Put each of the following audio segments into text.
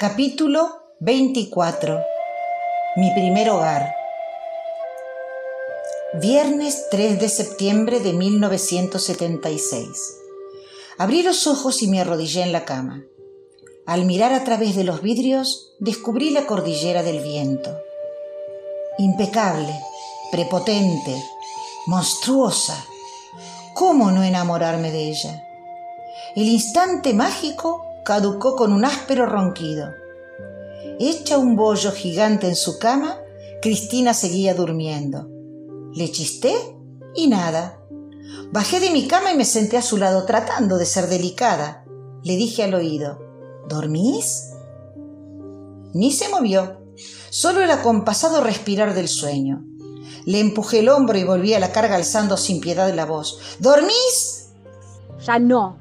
Capítulo 24 Mi primer hogar Viernes 3 de septiembre de 1976 Abrí los ojos y me arrodillé en la cama. Al mirar a través de los vidrios descubrí la cordillera del viento. Impecable, prepotente, monstruosa. ¿Cómo no enamorarme de ella? El instante mágico caducó con un áspero ronquido. Hecha un bollo gigante en su cama, Cristina seguía durmiendo. Le chisté y nada. Bajé de mi cama y me senté a su lado tratando de ser delicada. Le dije al oído, ¿dormís? Ni se movió, solo el acompasado respirar del sueño. Le empujé el hombro y volví a la carga alzando sin piedad la voz. ¿Dormís? Ya no,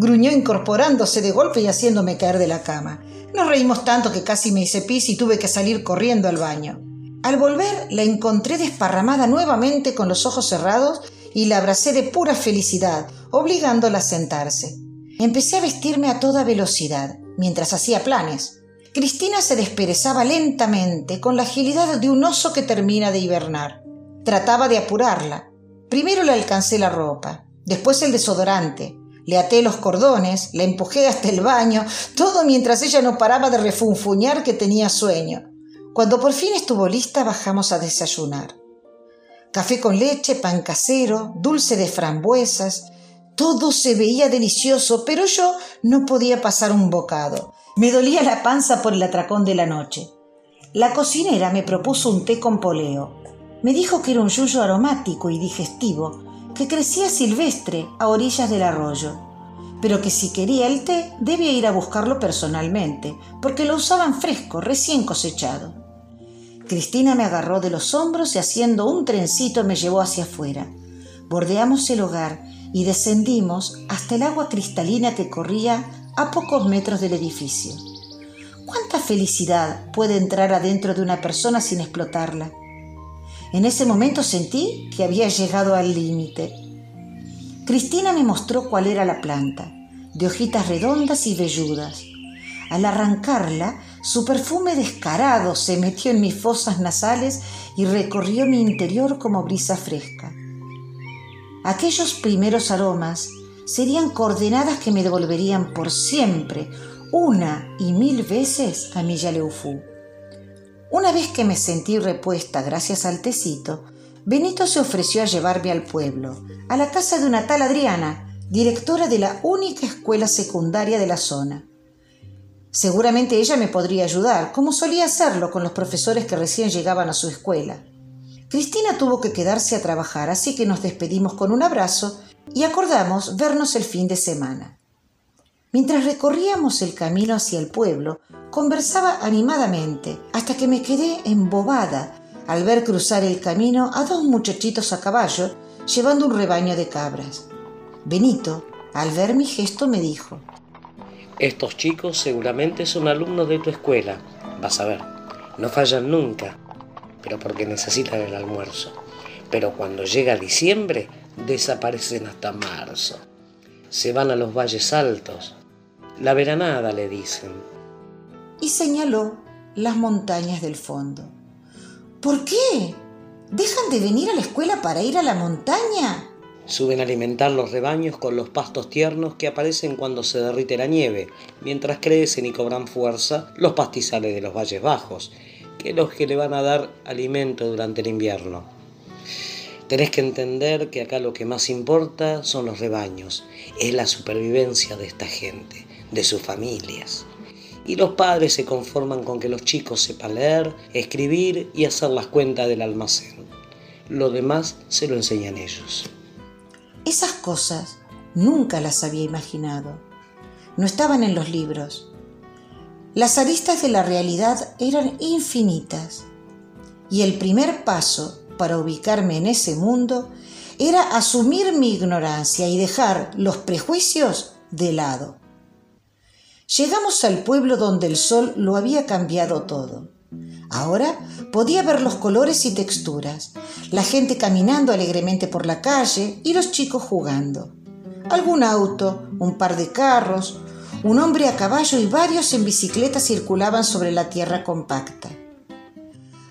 gruñó incorporándose de golpe y haciéndome caer de la cama. Nos reímos tanto que casi me hice pis y tuve que salir corriendo al baño. Al volver la encontré desparramada nuevamente con los ojos cerrados y la abracé de pura felicidad, obligándola a sentarse. Empecé a vestirme a toda velocidad, mientras hacía planes. Cristina se desperezaba lentamente, con la agilidad de un oso que termina de hibernar. Trataba de apurarla. Primero le alcancé la ropa, después el desodorante, le até los cordones, la empujé hasta el baño, todo mientras ella no paraba de refunfuñar que tenía sueño. Cuando por fin estuvo lista, bajamos a desayunar. Café con leche, pan casero, dulce de frambuesas. Todo se veía delicioso, pero yo no podía pasar un bocado. Me dolía la panza por el atracón de la noche. La cocinera me propuso un té con poleo. Me dijo que era un yuyo aromático y digestivo, que crecía silvestre a orillas del arroyo, pero que si quería el té debía ir a buscarlo personalmente, porque lo usaban fresco, recién cosechado. Cristina me agarró de los hombros y haciendo un trencito me llevó hacia afuera. Bordeamos el hogar y descendimos hasta el agua cristalina que corría a pocos metros del edificio. ¿Cuánta felicidad puede entrar adentro de una persona sin explotarla? En ese momento sentí que había llegado al límite. Cristina me mostró cuál era la planta, de hojitas redondas y velludas. Al arrancarla, su perfume descarado se metió en mis fosas nasales y recorrió mi interior como brisa fresca. Aquellos primeros aromas serían coordenadas que me devolverían por siempre, una y mil veces a mi. Una vez que me sentí repuesta gracias al tecito, Benito se ofreció a llevarme al pueblo, a la casa de una tal Adriana, directora de la única escuela secundaria de la zona. Seguramente ella me podría ayudar, como solía hacerlo con los profesores que recién llegaban a su escuela. Cristina tuvo que quedarse a trabajar, así que nos despedimos con un abrazo y acordamos vernos el fin de semana. Mientras recorríamos el camino hacia el pueblo, conversaba animadamente, hasta que me quedé embobada al ver cruzar el camino a dos muchachitos a caballo llevando un rebaño de cabras. Benito, al ver mi gesto, me dijo, Estos chicos seguramente son alumnos de tu escuela. Vas a ver, no fallan nunca, pero porque necesitan el almuerzo. Pero cuando llega diciembre, desaparecen hasta marzo. Se van a los valles altos, la veranada le dicen. Y señaló las montañas del fondo. ¿Por qué? ¿Dejan de venir a la escuela para ir a la montaña? Suben a alimentar los rebaños con los pastos tiernos que aparecen cuando se derrite la nieve, mientras crecen y cobran fuerza los pastizales de los valles bajos, que los que le van a dar alimento durante el invierno. Tenés que entender que acá lo que más importa son los rebaños, es la supervivencia de esta gente de sus familias. Y los padres se conforman con que los chicos sepan leer, escribir y hacer las cuentas del almacén. Lo demás se lo enseñan ellos. Esas cosas nunca las había imaginado. No estaban en los libros. Las aristas de la realidad eran infinitas. Y el primer paso para ubicarme en ese mundo era asumir mi ignorancia y dejar los prejuicios de lado. Llegamos al pueblo donde el sol lo había cambiado todo. Ahora podía ver los colores y texturas, la gente caminando alegremente por la calle y los chicos jugando. Algún auto, un par de carros, Un hombre a caballo y varios en bicicleta circulaban sobre la tierra compacta.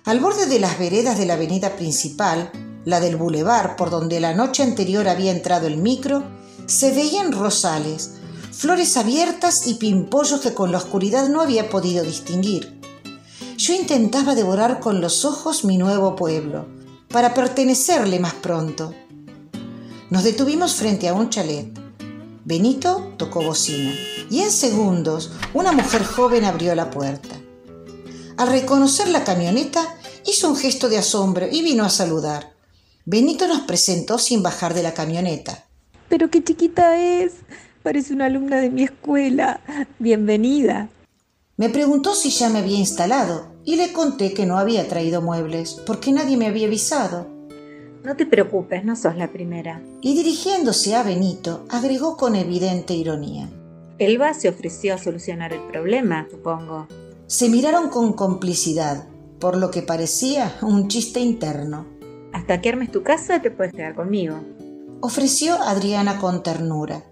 Al borde de las veredas de la avenida principal, la del bulevar por donde la noche anterior había entrado el micro, se veían rosales, flores abiertas y pimpollos que con la oscuridad no había podido distinguir. Yo intentaba devorar con los ojos mi nuevo pueblo, para pertenecerle más pronto. Nos detuvimos frente a un chalet. Benito tocó bocina y en segundos una mujer joven abrió la puerta. Al reconocer la camioneta, hizo un gesto de asombro y vino a saludar. Benito nos presentó sin bajar de la camioneta. Pero qué chiquita es. Parece una alumna de mi escuela. Bienvenida. Me preguntó si ya me había instalado y le conté que no había traído muebles porque nadie me había avisado. No te preocupes, no sos la primera. Y dirigiéndose a Benito, agregó con evidente ironía. Elba se ofreció a solucionar el problema, supongo. Se miraron con complicidad, por lo que parecía un chiste interno. Hasta que armes tu casa te puedes quedar conmigo. Ofreció Adriana con ternura,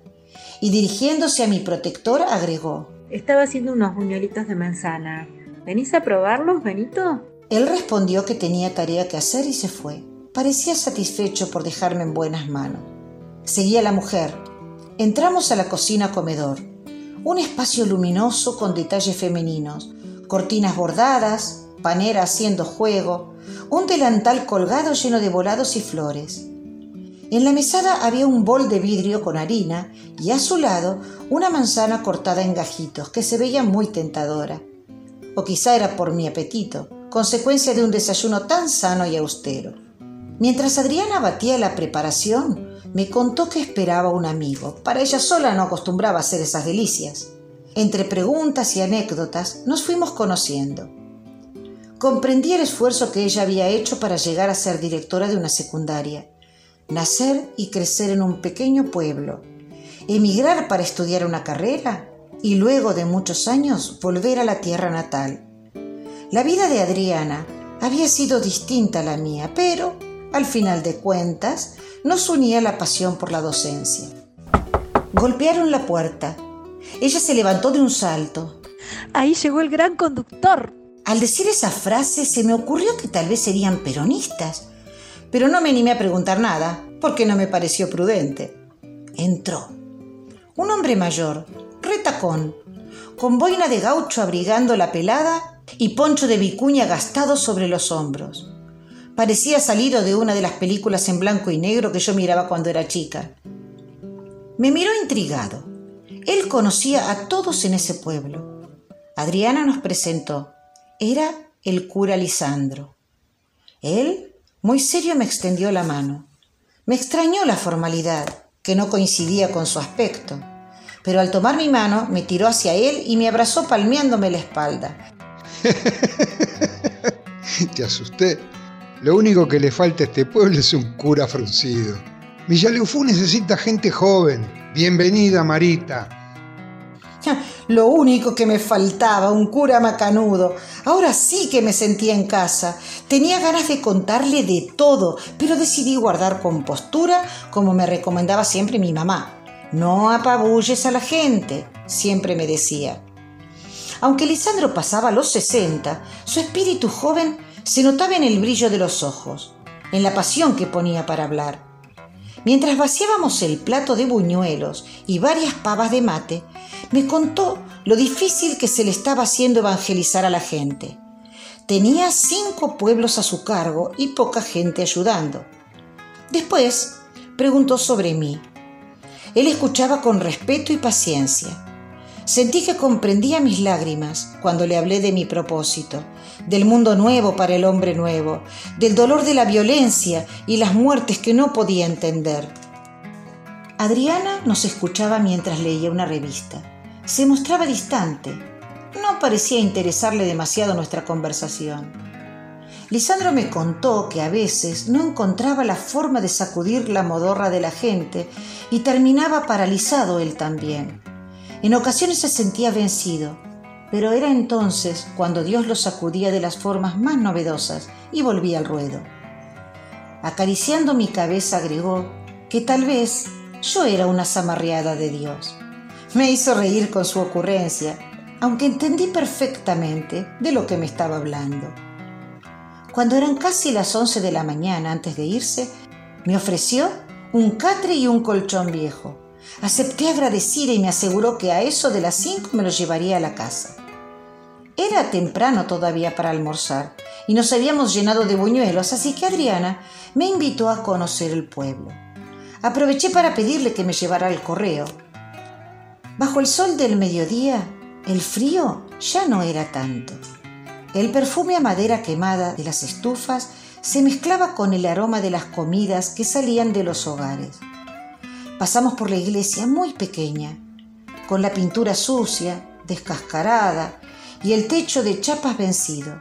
y dirigiéndose a mi protector agregó. Estaba haciendo unos buñuelitos de manzana. ¿Venís a probarlos, Benito? Él respondió que tenía tarea que hacer y se fue. Parecía satisfecho por dejarme en buenas manos. Seguía la mujer. Entramos a la cocina comedor. Un espacio luminoso con detalles femeninos, cortinas bordadas, panera haciendo juego, un delantal colgado lleno de volados y flores. En la mesada había un bol de vidrio con harina y a su lado una manzana cortada en gajitos que se veía muy tentadora. O quizá era por mi apetito, consecuencia de un desayuno tan sano y austero. Mientras Adriana batía la preparación, me contó que esperaba un amigo. Para ella sola no acostumbraba hacer esas delicias. Entre preguntas y anécdotas nos fuimos conociendo. Comprendí el esfuerzo que ella había hecho para llegar a ser directora de una secundaria, nacer y crecer en un pequeño pueblo, emigrar para estudiar una carrera y luego de muchos años volver a la tierra natal. La vida de Adriana había sido distinta a la mía, pero, al final de cuentas, nos unía la pasión por la docencia. Golpearon la puerta. Ella se levantó de un salto. Ahí llegó el gran conductor. Al decir esa frase se me ocurrió que tal vez serían peronistas, pero no me animé a preguntar nada, porque no me pareció prudente. Entró. Un hombre mayor, retacón, con boina de gaucho abrigando la pelada y poncho de vicuña gastado sobre los hombros. Parecía salido de una de las películas en blanco y negro que yo miraba cuando era chica. Me miró intrigado. Él conocía a todos en ese pueblo. Adriana nos presentó era el cura Lisandro. Él, muy serio, me extendió la mano. Me extrañó la formalidad, que no coincidía con su aspecto, pero al tomar mi mano me tiró hacia él y me abrazó palmeándome la espalda. Te asusté. Lo único que le falta a este pueblo es un cura fruncido. Villaleufú necesita gente joven. Bienvenida, Marita. Lo único que me faltaba, un cura macanudo. Ahora sí que me sentía en casa. Tenía ganas de contarle de todo, pero decidí guardar compostura como me recomendaba siempre mi mamá. No apabulles a la gente, siempre me decía. Aunque Lisandro pasaba los 60, su espíritu joven se notaba en el brillo de los ojos, en la pasión que ponía para hablar. Mientras vaciábamos el plato de buñuelos y varias pavas de mate, me contó lo difícil que se le estaba haciendo evangelizar a la gente. Tenía cinco pueblos a su cargo y poca gente ayudando. Después preguntó sobre mí. Él escuchaba con respeto y paciencia. Sentí que comprendía mis lágrimas cuando le hablé de mi propósito, del mundo nuevo para el hombre nuevo, del dolor de la violencia y las muertes que no podía entender. Adriana nos escuchaba mientras leía una revista. Se mostraba distante. No parecía interesarle demasiado nuestra conversación. Lisandro me contó que a veces no encontraba la forma de sacudir la modorra de la gente y terminaba paralizado él también. En ocasiones se sentía vencido, pero era entonces cuando Dios lo sacudía de las formas más novedosas y volvía al ruedo. Acariciando mi cabeza agregó que tal vez yo era una zamarreada de Dios. Me hizo reír con su ocurrencia, aunque entendí perfectamente de lo que me estaba hablando. Cuando eran casi las once de la mañana antes de irse, me ofreció un catre y un colchón viejo. Acepté agradecida y me aseguró que a eso de las cinco me lo llevaría a la casa. Era temprano todavía para almorzar y nos habíamos llenado de buñuelos, así que Adriana me invitó a conocer el pueblo. Aproveché para pedirle que me llevara al correo. Bajo el sol del mediodía, el frío ya no era tanto. El perfume a madera quemada de las estufas se mezclaba con el aroma de las comidas que salían de los hogares. Pasamos por la iglesia muy pequeña, con la pintura sucia, descascarada y el techo de chapas vencido.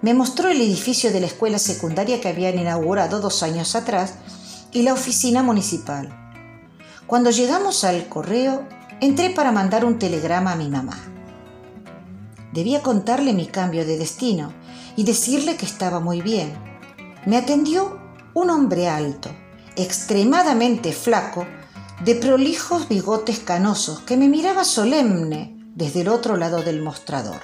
Me mostró el edificio de la escuela secundaria que habían inaugurado dos años atrás y la oficina municipal. Cuando llegamos al correo, entré para mandar un telegrama a mi mamá. Debía contarle mi cambio de destino y decirle que estaba muy bien. Me atendió un hombre alto, extremadamente flaco, de prolijos bigotes canosos, que me miraba solemne desde el otro lado del mostrador.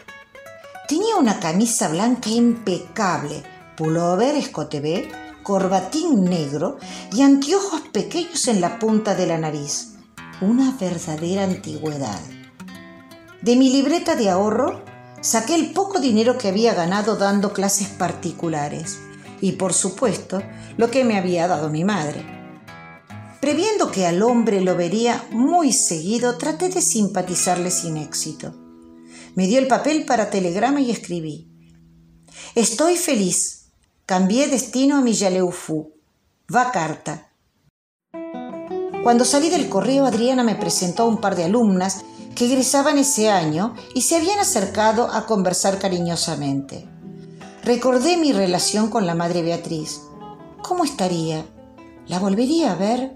Tenía una camisa blanca impecable, pullover escote B, corbatín negro y anteojos pequeños en la punta de la nariz. Una verdadera antigüedad. De mi libreta de ahorro saqué el poco dinero que había ganado dando clases particulares y por supuesto lo que me había dado mi madre. Previendo que al hombre lo vería muy seguido, traté de simpatizarle sin éxito. Me dio el papel para telegrama y escribí. Estoy feliz. Cambié destino a mi Yaleufú. Va carta. Cuando salí del correo, Adriana me presentó a un par de alumnas que egresaban ese año y se habían acercado a conversar cariñosamente. Recordé mi relación con la madre Beatriz. ¿Cómo estaría? ¿La volvería a ver?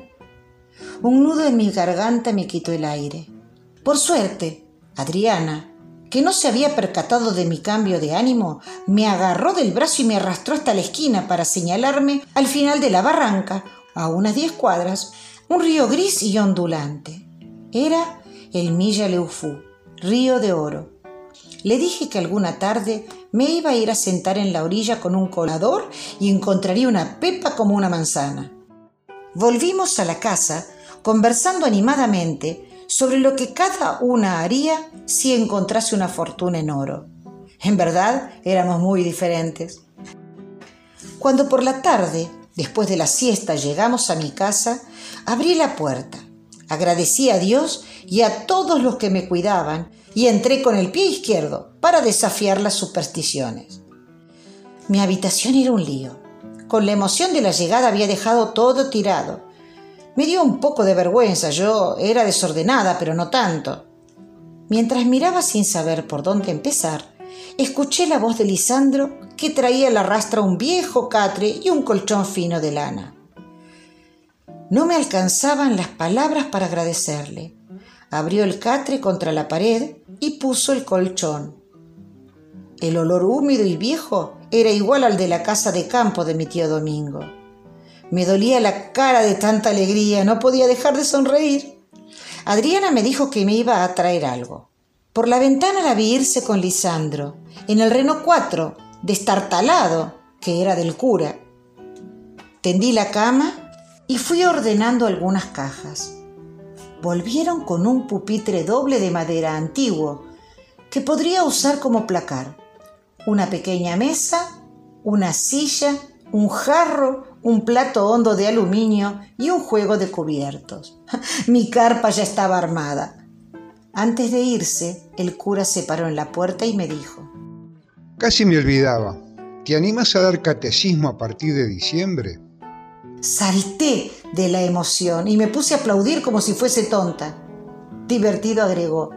Un nudo en mi garganta me quitó el aire. Por suerte, Adriana, que no se había percatado de mi cambio de ánimo, me agarró del brazo y me arrastró hasta la esquina para señalarme al final de la barranca, a unas diez cuadras, un río gris y ondulante. Era el Milla Leufú, río de oro. Le dije que alguna tarde me iba a ir a sentar en la orilla con un colador y encontraría una pepa como una manzana. Volvimos a la casa conversando animadamente sobre lo que cada una haría si encontrase una fortuna en oro. En verdad, éramos muy diferentes. Cuando por la tarde, después de la siesta, llegamos a mi casa, abrí la puerta, agradecí a Dios y a todos los que me cuidaban y entré con el pie izquierdo para desafiar las supersticiones. Mi habitación era un lío. Con la emoción de la llegada había dejado todo tirado. Me dio un poco de vergüenza, yo era desordenada, pero no tanto. Mientras miraba sin saber por dónde empezar, escuché la voz de Lisandro que traía la rastra un viejo catre y un colchón fino de lana. No me alcanzaban las palabras para agradecerle abrió el catre contra la pared y puso el colchón. El olor húmedo y viejo era igual al de la casa de campo de mi tío Domingo. Me dolía la cara de tanta alegría, no podía dejar de sonreír. Adriana me dijo que me iba a traer algo. Por la ventana la vi irse con Lisandro, en el Reno 4, destartalado, que era del cura. Tendí la cama y fui ordenando algunas cajas volvieron con un pupitre doble de madera antiguo que podría usar como placar, una pequeña mesa, una silla, un jarro, un plato hondo de aluminio y un juego de cubiertos. Mi carpa ya estaba armada. Antes de irse, el cura se paró en la puerta y me dijo, Casi me olvidaba. ¿Te animas a dar catecismo a partir de diciembre? Salté de la emoción y me puse a aplaudir como si fuese tonta. Divertido agregó.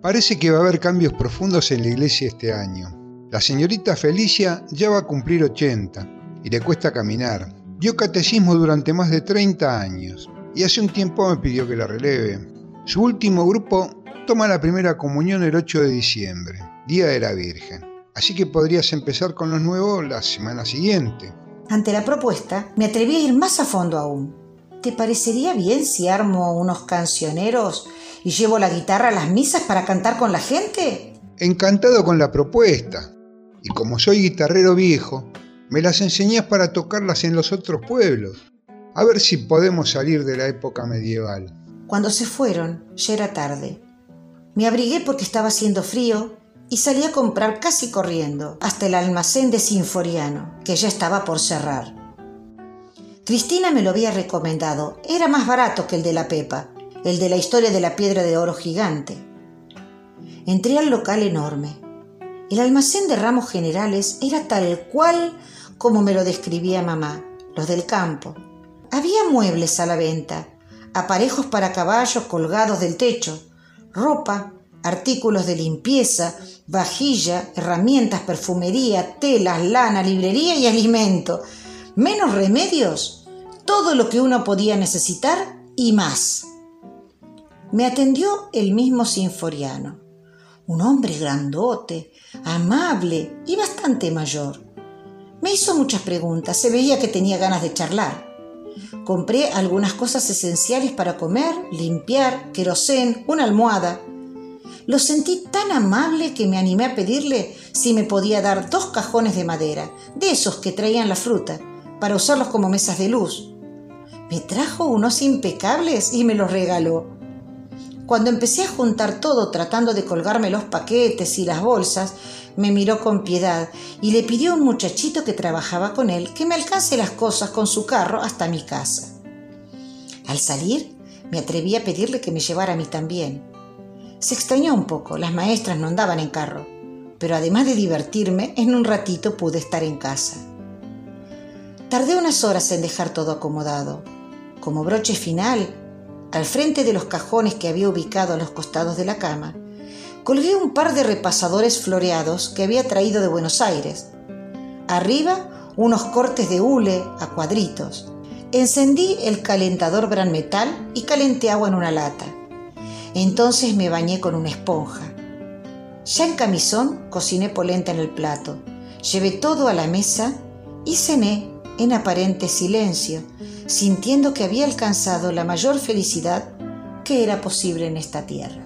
Parece que va a haber cambios profundos en la iglesia este año. La señorita Felicia ya va a cumplir 80 y le cuesta caminar. Dio catecismo durante más de 30 años y hace un tiempo me pidió que la releve. Su último grupo toma la primera comunión el 8 de diciembre, Día de la Virgen. Así que podrías empezar con los nuevos la semana siguiente. Ante la propuesta, me atreví a ir más a fondo aún. ¿Te parecería bien si armo unos cancioneros y llevo la guitarra a las misas para cantar con la gente? Encantado con la propuesta. Y como soy guitarrero viejo, me las enseñás para tocarlas en los otros pueblos. A ver si podemos salir de la época medieval. Cuando se fueron, ya era tarde. Me abrigué porque estaba haciendo frío y salí a comprar casi corriendo hasta el almacén de Sinforiano, que ya estaba por cerrar. Cristina me lo había recomendado. Era más barato que el de la Pepa, el de la historia de la piedra de oro gigante. Entré al local enorme. El almacén de ramos generales era tal cual como me lo describía mamá, los del campo. Había muebles a la venta, aparejos para caballos colgados del techo, ropa, artículos de limpieza, vajilla, herramientas, perfumería, telas, lana, librería y alimento. Menos remedios, todo lo que uno podía necesitar y más. Me atendió el mismo sinforiano, un hombre grandote, amable y bastante mayor. Me hizo muchas preguntas, se veía que tenía ganas de charlar. Compré algunas cosas esenciales para comer, limpiar, querosén, una almohada. Lo sentí tan amable que me animé a pedirle si me podía dar dos cajones de madera, de esos que traían la fruta, para usarlos como mesas de luz. Me trajo unos impecables y me los regaló. Cuando empecé a juntar todo tratando de colgarme los paquetes y las bolsas, me miró con piedad y le pidió a un muchachito que trabajaba con él que me alcance las cosas con su carro hasta mi casa. Al salir, me atreví a pedirle que me llevara a mí también. Se extrañó un poco, las maestras no andaban en carro, pero además de divertirme, en un ratito pude estar en casa. Tardé unas horas en dejar todo acomodado. Como broche final, al frente de los cajones que había ubicado a los costados de la cama, colgué un par de repasadores floreados que había traído de Buenos Aires. Arriba, unos cortes de hule a cuadritos. Encendí el calentador gran metal y calenté agua en una lata. Entonces me bañé con una esponja. Ya en camisón cociné polenta en el plato. Llevé todo a la mesa y cené en aparente silencio, sintiendo que había alcanzado la mayor felicidad que era posible en esta tierra.